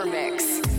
Evermix.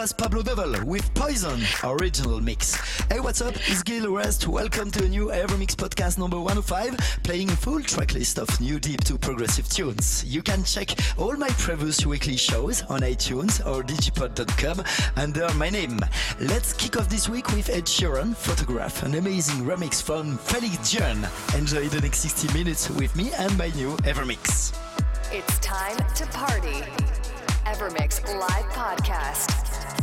Was Pablo Devil with Poison, original mix. Hey, what's up? It's Gil Everest. Welcome to a new Evermix podcast number 105, playing a full track list of new deep to progressive tunes. You can check all my previous weekly shows on iTunes or digipod.com under my name. Let's kick off this week with Ed Sheeran, Photograph, an amazing remix from Felix Jaehn. Enjoy the next 60 minutes with me and my new Evermix. It's time to party. Evermix live podcast.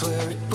6th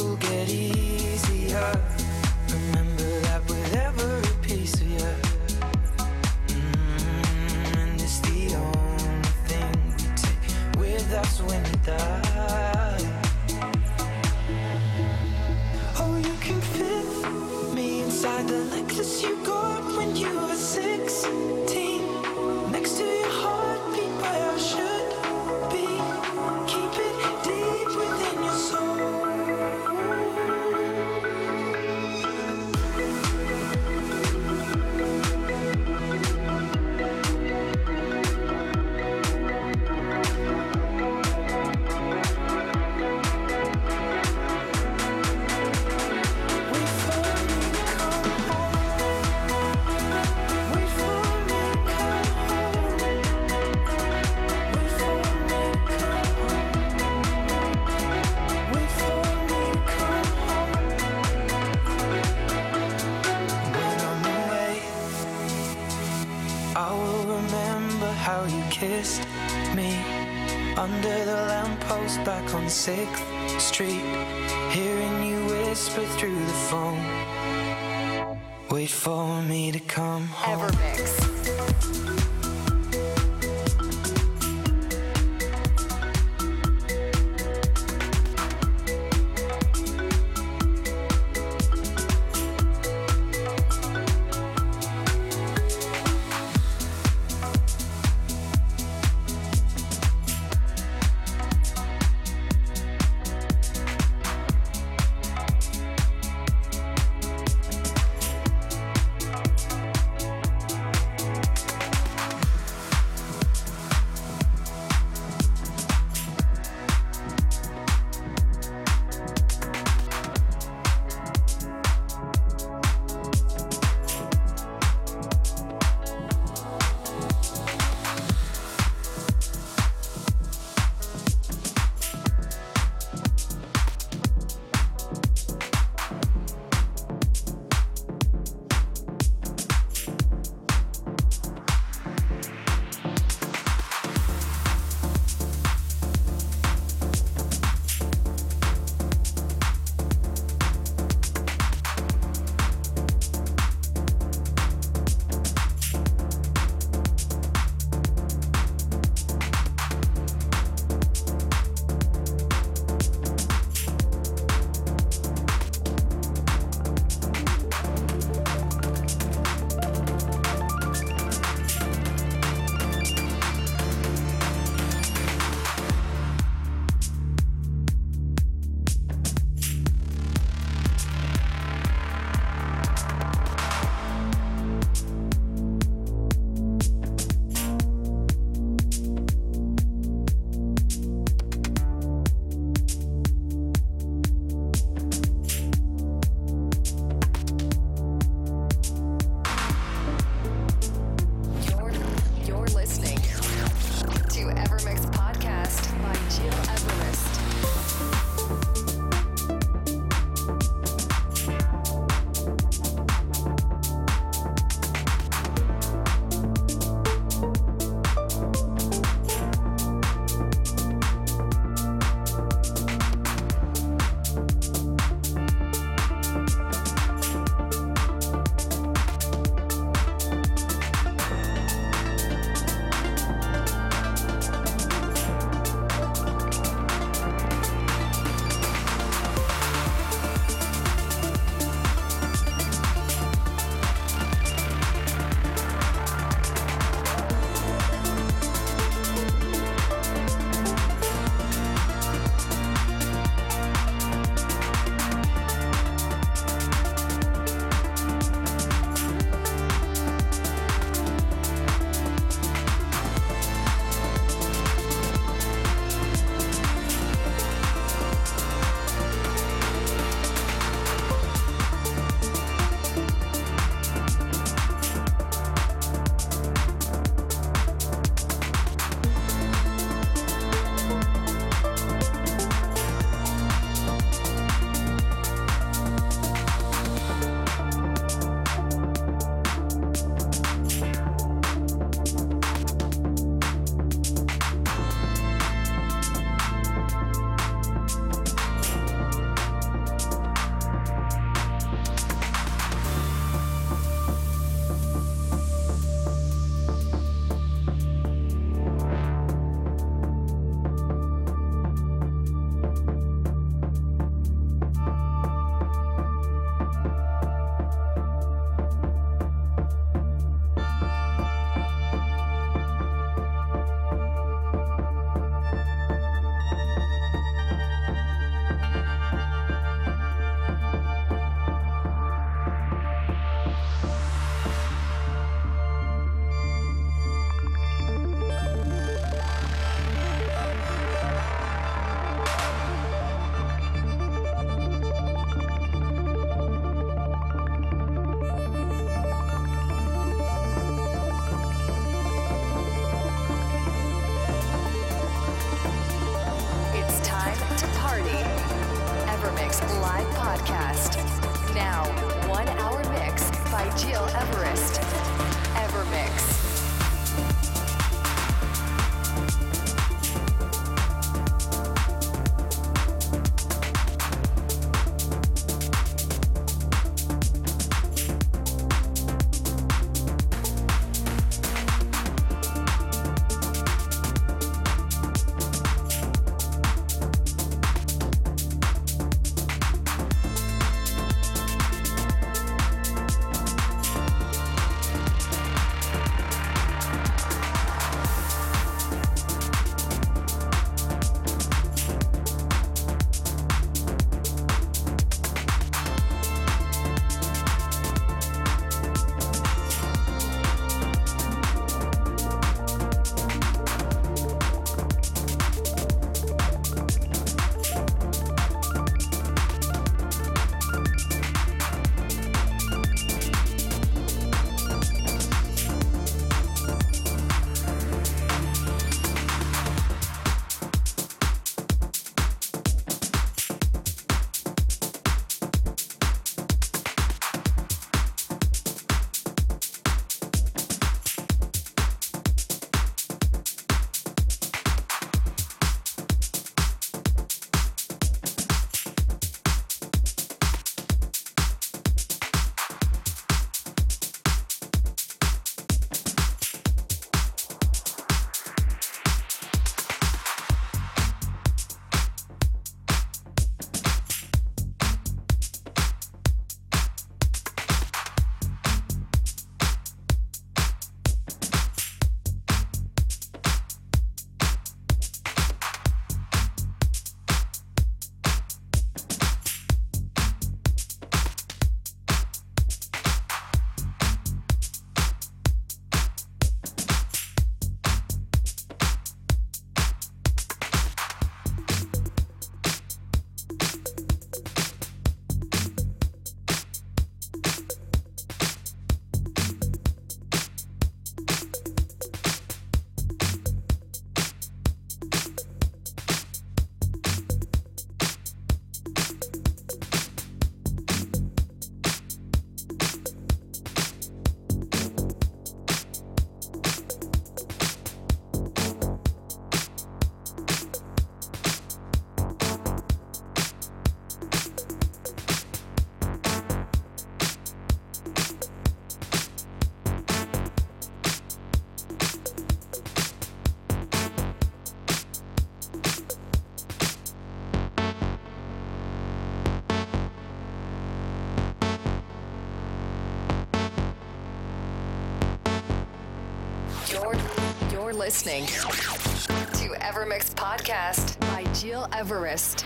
you're listening to Evermix Podcast by Gil Everest.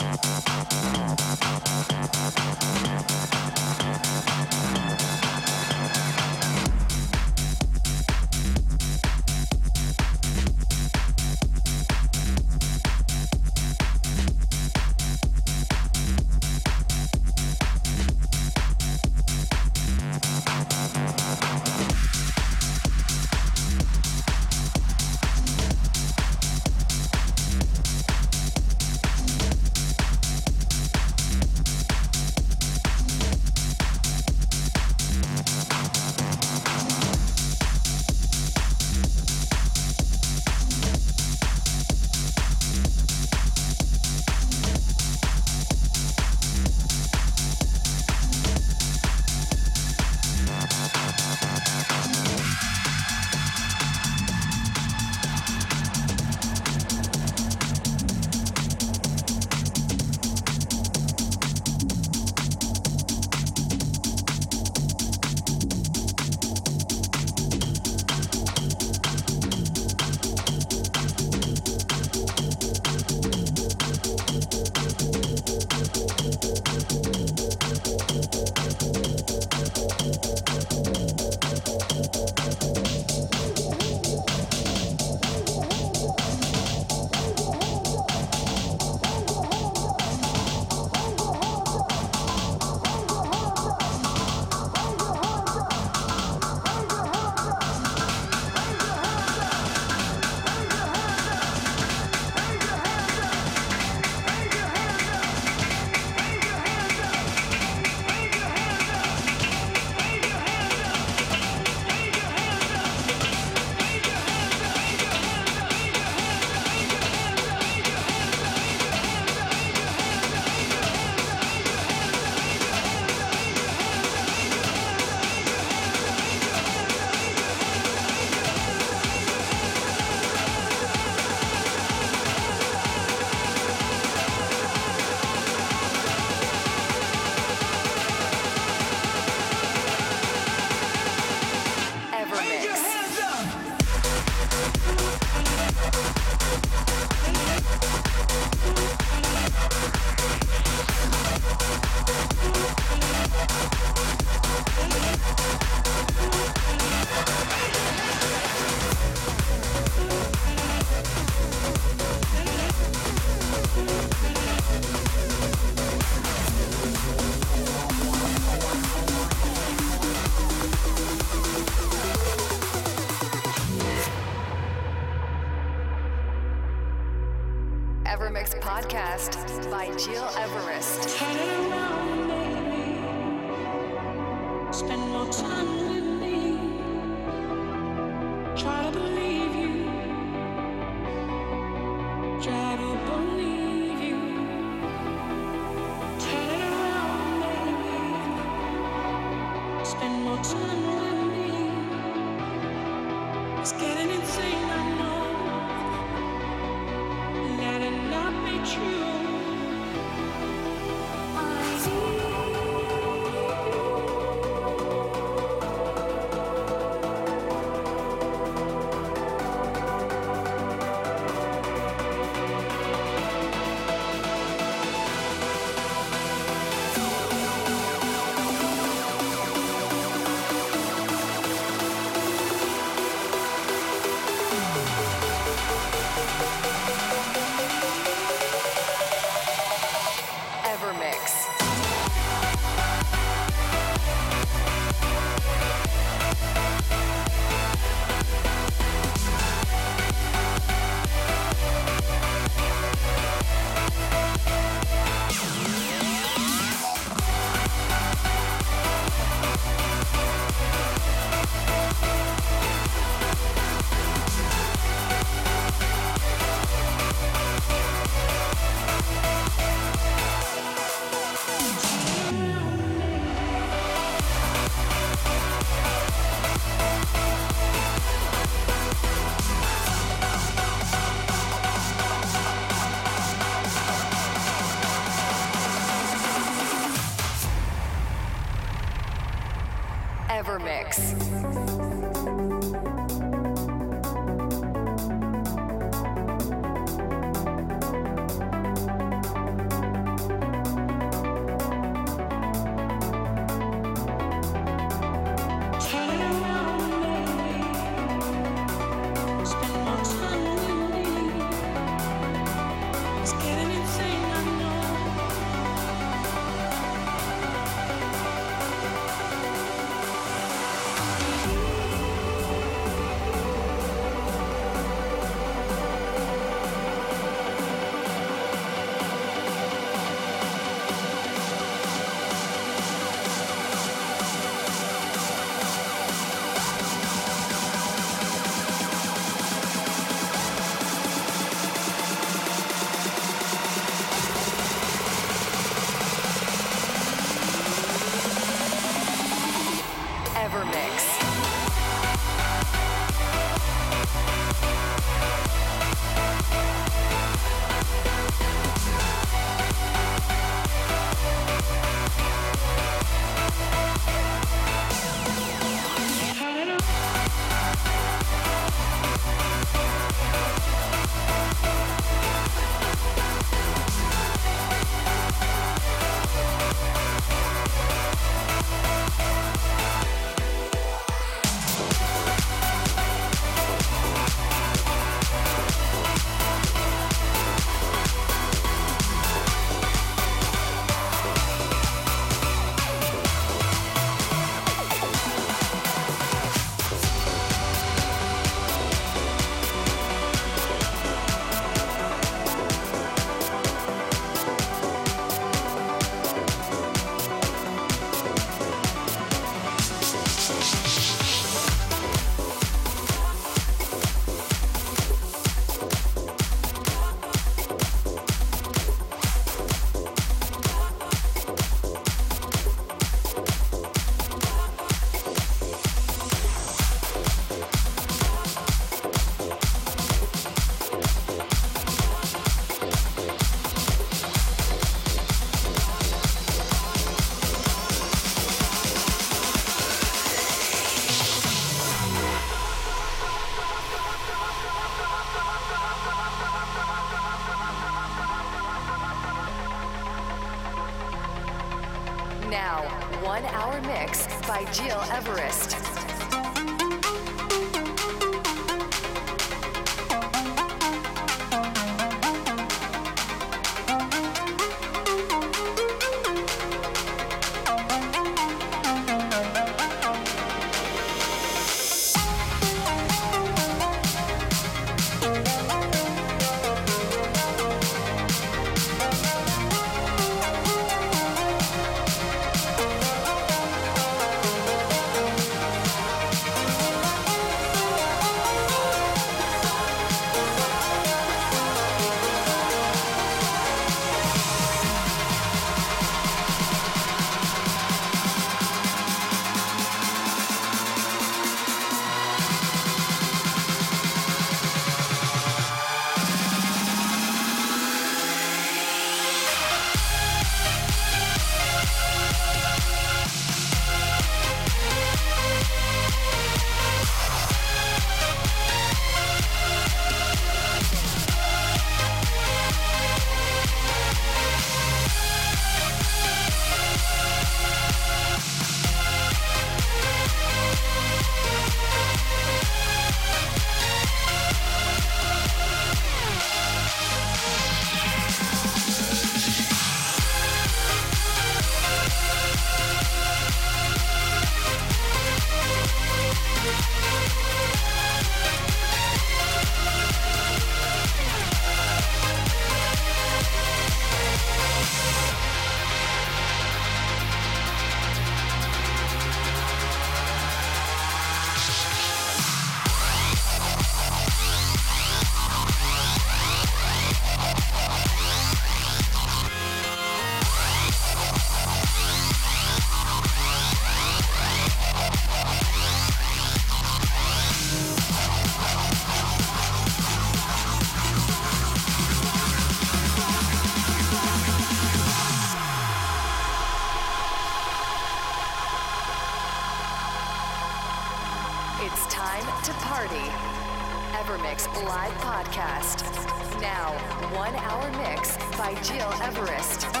By Gil Everest.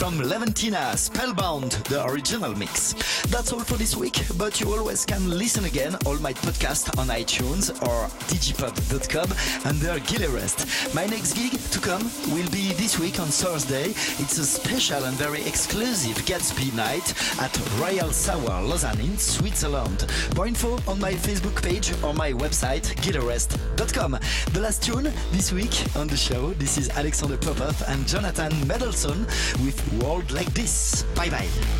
From Leventina, Spellbound, the original mix. That's all for this week, but you always can listen again all my podcasts on iTunes or djpod.com under Gil Everest. My next gig to come will be this week on Thursday. It's a special and very exclusive Gatsby night at Royal Savoy, Lausanne in Switzerland. More info on my Facebook page or my website, gileverest.com. The last tune this week on the show, this is Alexander Popov and Jonathan Mendelsohn with World Like This. Bye bye.